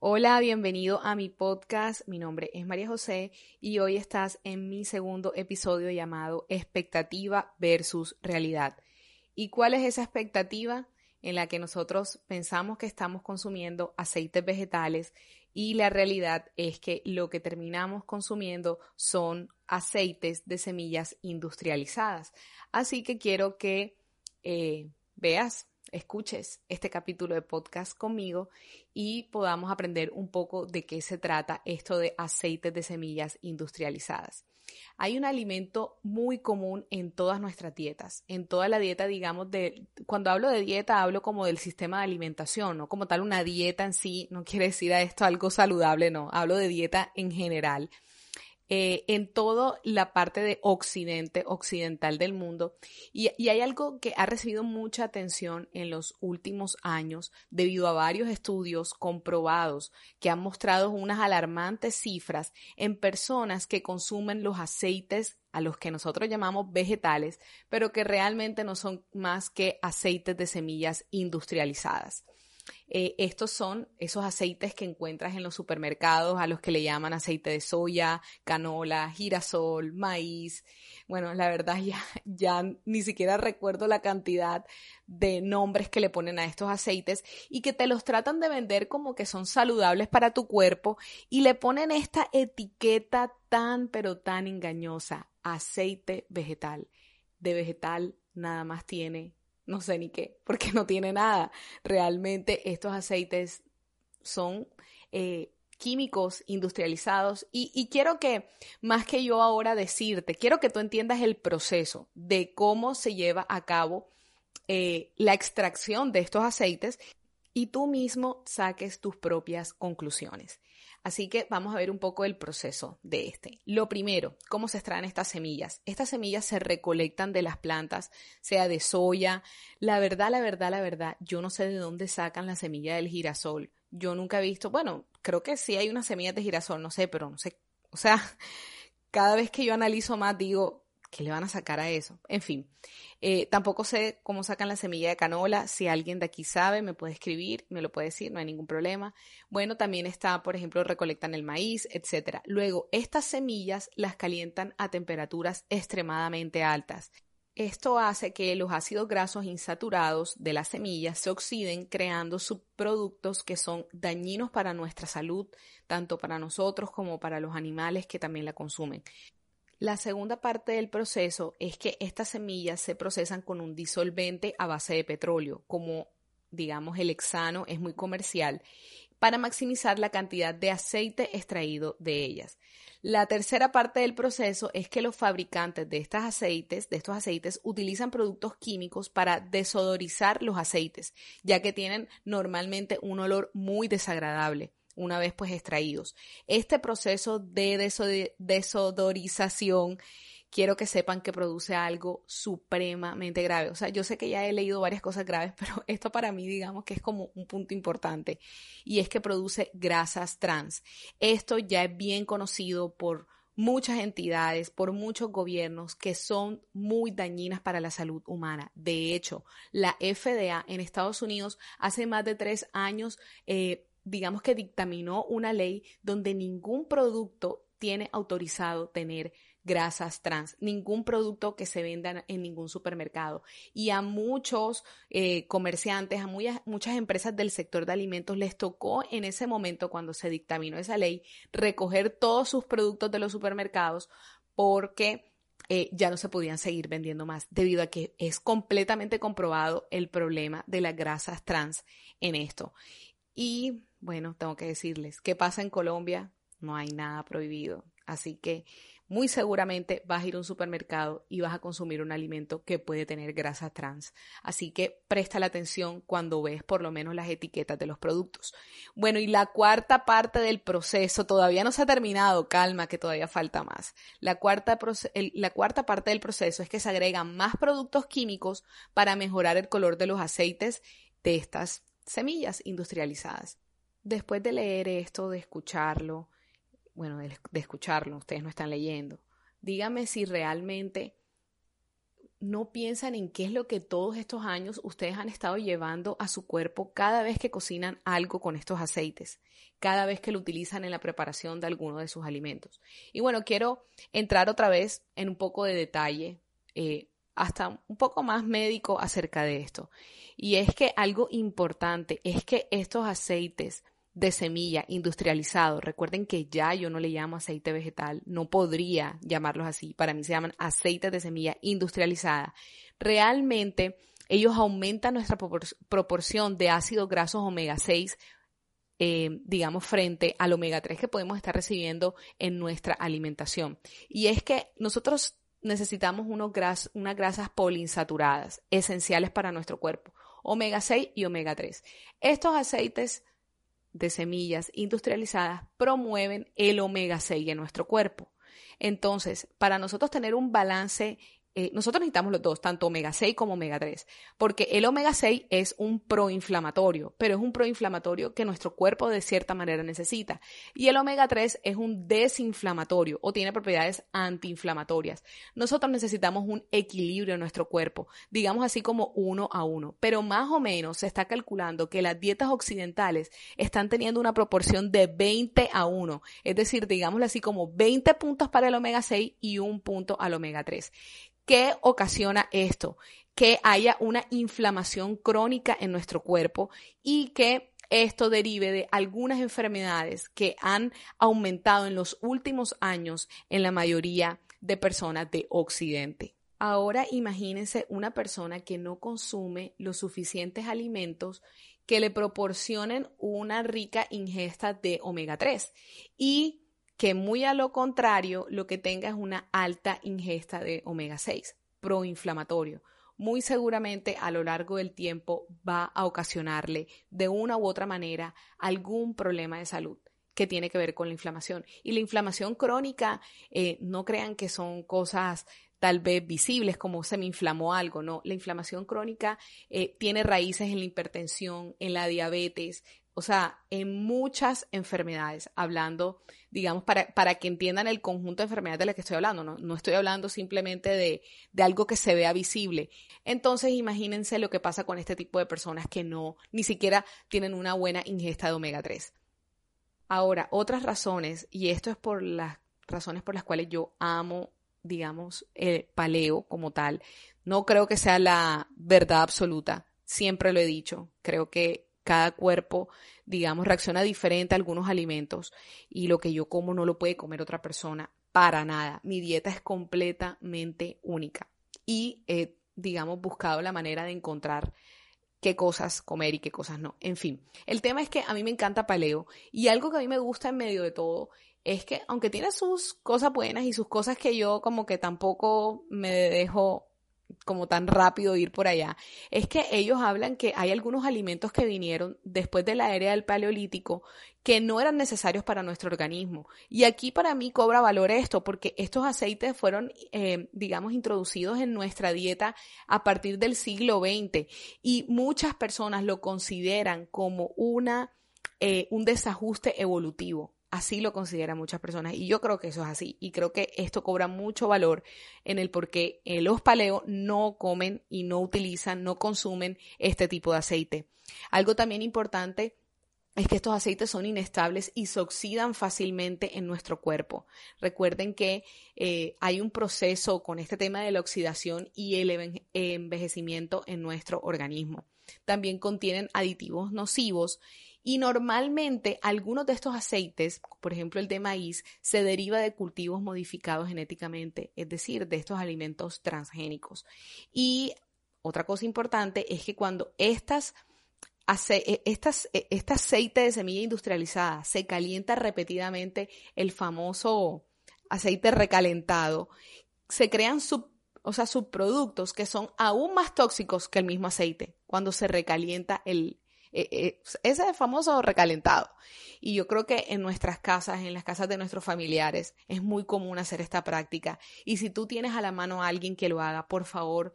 Hola, bienvenido a mi podcast. Mi nombre es María José y hoy estás en mi segundo episodio llamado Expectativa versus Realidad. ¿Y cuál es esa expectativa en la que nosotros pensamos que estamos consumiendo aceites vegetales y la realidad es que lo que terminamos consumiendo son aceites de semillas industrializadas? Así que quiero que eh, veas escuches este capítulo de podcast conmigo y podamos aprender un poco de qué se trata esto de aceites de semillas industrializadas. Hay un alimento muy común en todas nuestras dietas, en toda la dieta, digamos, de, cuando hablo de dieta hablo como del sistema de alimentación, no como tal una dieta en sí, no quiere decir a esto algo saludable, no, hablo de dieta en general eh, en toda la parte de occidente, occidental del mundo. Y, y, hay algo que ha recibido mucha atención en los últimos años debido a varios estudios comprobados que han mostrado unas alarmantes cifras en personas que consumen los aceites a los que nosotros llamamos vegetales, pero que realmente no son más que aceites de semillas industrializadas. Eh, estos son esos aceites que encuentras en los supermercados a los que le llaman aceite de soya, canola, girasol, maíz. Bueno, la verdad ya, ya ni siquiera recuerdo la cantidad de nombres que le ponen a estos aceites y que te los tratan de vender como que son saludables para tu cuerpo y le ponen esta etiqueta tan pero tan engañosa, aceite vegetal. De vegetal nada más tiene no sé ni qué, porque no tiene nada. Realmente estos aceites son eh, químicos industrializados y, quiero que, más que yo ahora decirte, quiero que tú entiendas el proceso de cómo se lleva a cabo eh, la extracción de estos aceites y tú mismo saques tus propias conclusiones. Así que vamos a ver un poco el proceso de este. Lo primero, cómo se extraen estas semillas. Estas semillas se recolectan de las plantas, sea de soya. La verdad, la verdad, la verdad, yo no sé de dónde sacan la semilla del girasol. Yo nunca he visto, bueno, creo que sí hay unas semillas de girasol, no sé, pero no sé. O sea, cada vez que yo analizo más digo, ¿qué le van a sacar a eso? En fin, eh, tampoco sé cómo sacan la semilla de canola. Si alguien de aquí sabe, me puede escribir, me lo puede decir, no hay ningún problema. Bueno, también está, por ejemplo, recolectan el maíz, etc. Luego, estas semillas las calientan a temperaturas extremadamente altas. Esto hace que los ácidos grasos insaturados de las semillas se oxiden creando subproductos que son dañinos para nuestra salud, tanto para nosotros como para los animales que también la consumen. La segunda parte del proceso es que estas semillas se procesan con un disolvente a base de petróleo, como digamos el hexano es muy comercial, para maximizar la cantidad de aceite extraído de ellas. La tercera parte del proceso es que los fabricantes de estos aceites, de estos aceites, utilizan productos químicos para desodorizar los aceites, ya que tienen normalmente un olor muy desagradable una vez pues extraídos. Este proceso de desodorización quiero que sepan que produce algo supremamente grave. O sea, yo sé que ya he leído varias cosas graves, pero esto para mí digamos que es como un punto importante y es que produce grasas trans. Esto ya es bien conocido por muchas entidades, por muchos gobiernos que son muy dañinas para la salud humana. De hecho, la FDA en Estados Unidos hace más de tres años eh, digamos que dictaminó una ley donde ningún producto tiene autorizado tener grasas trans, ningún producto que se venda en ningún supermercado. Y a muchos eh, comerciantes, a muchas empresas del sector de alimentos les tocó en ese momento, cuando se dictaminó esa ley, recoger todos sus productos de los supermercados porque eh, ya no se podían seguir vendiendo más, debido a que es completamente comprobado el problema de las grasas trans en esto. Y bueno, tengo que decirles, ¿qué pasa en Colombia? No hay nada prohibido. Así que muy seguramente vas a ir a un supermercado y vas a consumir un alimento que puede tener grasa trans. Así que presta la atención cuando ves por lo menos las etiquetas de los productos. Bueno, y la cuarta parte del proceso todavía no se ha terminado, calma que todavía falta más. La cuarta, la cuarta parte del proceso es que se agregan más productos químicos para mejorar el color de los aceites de estas semillas industrializadas. Después de leer esto, de escucharlo, bueno, de, escucharlo, ustedes no están leyendo, dígame si realmente no piensan en qué es lo que todos estos años ustedes han estado llevando a su cuerpo cada vez que cocinan algo con estos aceites, cada vez que lo utilizan en la preparación de alguno de sus alimentos. Y bueno, quiero entrar otra vez en un poco de detalle, eh, hasta un poco más médico acerca de esto. Y es que algo importante es que estos aceites de semilla industrializado. Recuerden que ya yo no le llamo aceite vegetal, no podría llamarlos así. Para mí se llaman aceites de semilla industrializada. Realmente ellos aumentan nuestra proporción de ácidos grasos omega 6 eh, digamos, frente al omega 3 que podemos estar recibiendo en nuestra alimentación. Y es que nosotros necesitamos unos unas grasas poliinsaturadas, esenciales para nuestro cuerpo, omega 6 y omega 3. Estos aceites de semillas industrializadas promueven el omega 6 en nuestro cuerpo. Entonces, para nosotros tener un balance eh, nosotros necesitamos los dos, tanto omega 6 como omega 3, porque el omega 6 es un proinflamatorio, pero es un proinflamatorio que nuestro cuerpo de cierta manera necesita. Y el omega 3 es un desinflamatorio o tiene propiedades antiinflamatorias. Nosotros necesitamos un equilibrio en nuestro cuerpo, digamos así como uno a uno, pero más o menos se está calculando que las dietas occidentales están teniendo una proporción de 20 a 1, es decir, digámoslo así como 20 puntos para el omega 6 y un punto al omega 3. ¿Qué ocasiona esto? Que haya una inflamación crónica en nuestro cuerpo y que esto derive de algunas enfermedades que han aumentado en los últimos años en la mayoría de personas de Occidente. Ahora imagínense una persona que no consume los suficientes alimentos que le proporcionen una rica ingesta de omega 3 y que muy a lo contrario lo que tenga es una alta ingesta de omega 6, proinflamatorio. Muy seguramente a lo largo del tiempo va a ocasionarle de una u otra manera algún problema de salud que tiene que ver con la inflamación. Y la inflamación crónica, eh, no crean que son cosas tal vez visibles como se me inflamó algo, no. La inflamación crónica eh, tiene raíces en la hipertensión, en la diabetes, o sea, en muchas enfermedades, hablando, digamos, para, para que entiendan el conjunto de enfermedades de las que estoy hablando, no, no estoy hablando simplemente de, de, algo que se vea visible. Entonces, imagínense lo que pasa con este tipo de personas que no, ni siquiera tienen una buena ingesta de omega 3. Ahora, otras razones, y esto es por las razones por las cuales yo amo, digamos, el paleo como tal, no creo que sea la verdad absoluta, siempre lo he dicho, creo que cada cuerpo, digamos, reacciona diferente a algunos alimentos y lo que yo como no lo puede comer otra persona para nada. Mi dieta es completamente única y he, digamos, buscado la manera de encontrar qué cosas comer y qué cosas no. En fin, el tema es que a mí me encanta paleo y algo que a mí me gusta en medio de todo es que aunque tiene sus cosas buenas y sus cosas que yo como que tampoco me dejo como tan rápido ir por allá, es que ellos hablan que hay algunos alimentos que vinieron después de la era del paleolítico que no eran necesarios para nuestro organismo. Y aquí para mí cobra valor esto, porque estos aceites fueron, eh, digamos, introducidos en nuestra dieta a partir del siglo XX y muchas personas lo consideran como una, eh, un desajuste evolutivo. Así lo consideran muchas personas y yo creo que eso es así y creo que esto cobra mucho valor en el por qué eh, los paleos no comen y no utilizan, no consumen este tipo de aceite. Algo también importante es que estos aceites son inestables y se oxidan fácilmente en nuestro cuerpo. Recuerden que eh, hay un proceso con este tema de la oxidación y el envejecimiento en nuestro organismo. También contienen aditivos nocivos y normalmente algunos de estos aceites, por ejemplo el de maíz, se deriva de cultivos modificados genéticamente, es decir, de estos alimentos transgénicos. Y otra cosa importante es que cuando estas e, estas, e, este aceite de semilla industrializada se calienta repetidamente, el famoso aceite recalentado, se crean o sea, subproductos que son aún más tóxicos que el mismo aceite cuando se recalienta el, eh, eh, ese es famoso recalentado. Y yo creo que en nuestras casas, en las casas de nuestros familiares, es muy común hacer esta práctica. Y si tú tienes a la mano a alguien que lo haga, por favor,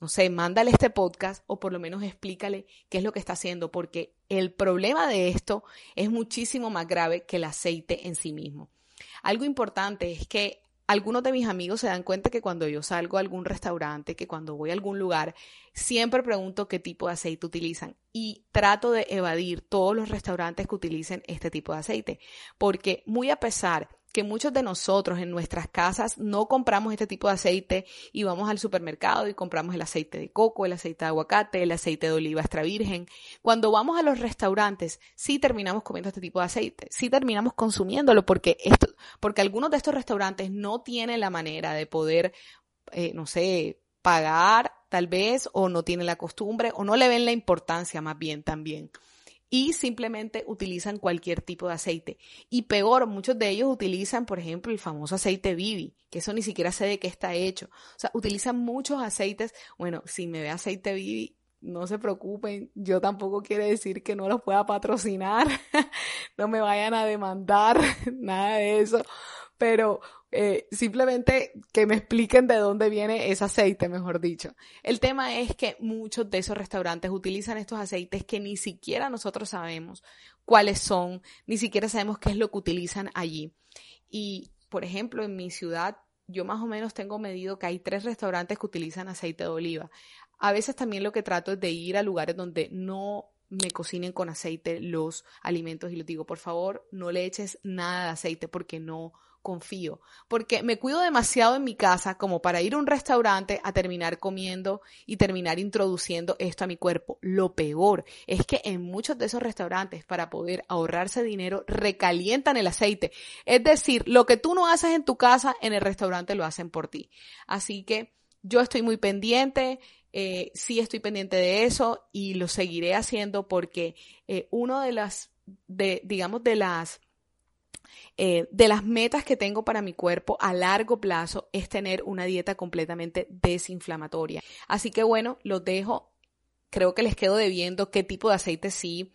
no sé, mándale este podcast o por lo menos explícale qué es lo que está haciendo, porque el problema de esto es muchísimo más grave que el aceite en sí mismo. Algo importante es que algunos de mis amigos se dan cuenta que cuando yo salgo a algún restaurante, que cuando voy a algún lugar, siempre pregunto qué tipo de aceite utilizan y trato de evadir todos los restaurantes que utilicen este tipo de aceite, porque muy a pesar que muchos de nosotros en nuestras casas no compramos este tipo de aceite y vamos al supermercado y compramos el aceite de coco, el aceite de aguacate, el aceite de oliva extra virgen. Cuando vamos a los restaurantes, sí terminamos comiendo este tipo de aceite, sí terminamos consumiéndolo porque esto, porque algunos de estos restaurantes no tienen la manera de poder, eh, no sé, pagar tal vez o no tienen la costumbre o no le ven la importancia más bien también y simplemente utilizan cualquier tipo de aceite. Y peor, muchos de ellos utilizan, por ejemplo, el famoso aceite Vivi, que eso ni siquiera sé de qué está hecho. O sea, utilizan muchos aceites. Bueno, si me ve aceite Vivi, no se preocupen, yo tampoco quiero decir que no los pueda patrocinar, no me vayan a demandar, nada de eso, pero eh, simplemente que me expliquen de dónde viene ese aceite, mejor dicho. El tema es que muchos de esos restaurantes utilizan estos aceites que ni siquiera nosotros sabemos cuáles son, ni siquiera sabemos qué es lo que utilizan allí. Y, por ejemplo, en mi ciudad, yo más o menos tengo medido que hay tres restaurantes que utilizan aceite de oliva. A veces también lo que trato es de ir a lugares donde no me cocinen con aceite los alimentos y les digo, por favor, no le eches nada de aceite porque no confío, porque me cuido demasiado en mi casa como para ir a un restaurante a terminar comiendo y terminar introduciendo esto a mi cuerpo. Lo peor es que en muchos de esos restaurantes para poder ahorrarse dinero recalientan el aceite. Es decir, lo que tú no haces en tu casa, en el restaurante lo hacen por ti. Así que yo estoy muy pendiente, eh, sí estoy pendiente de eso y lo seguiré haciendo porque eh, uno de las, de, digamos, de las eh, de las metas que tengo para mi cuerpo a largo plazo es tener una dieta completamente desinflamatoria. Así que bueno, los dejo. Creo que les quedo debiendo qué tipo de aceite sí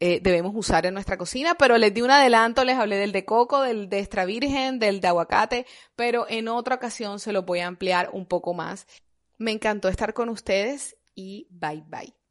eh, debemos usar en nuestra cocina, pero les di un adelanto, les hablé del de coco, del de extra virgen, del de aguacate, pero en otra ocasión se lo voy a ampliar un poco más. Me encantó estar con ustedes y bye bye.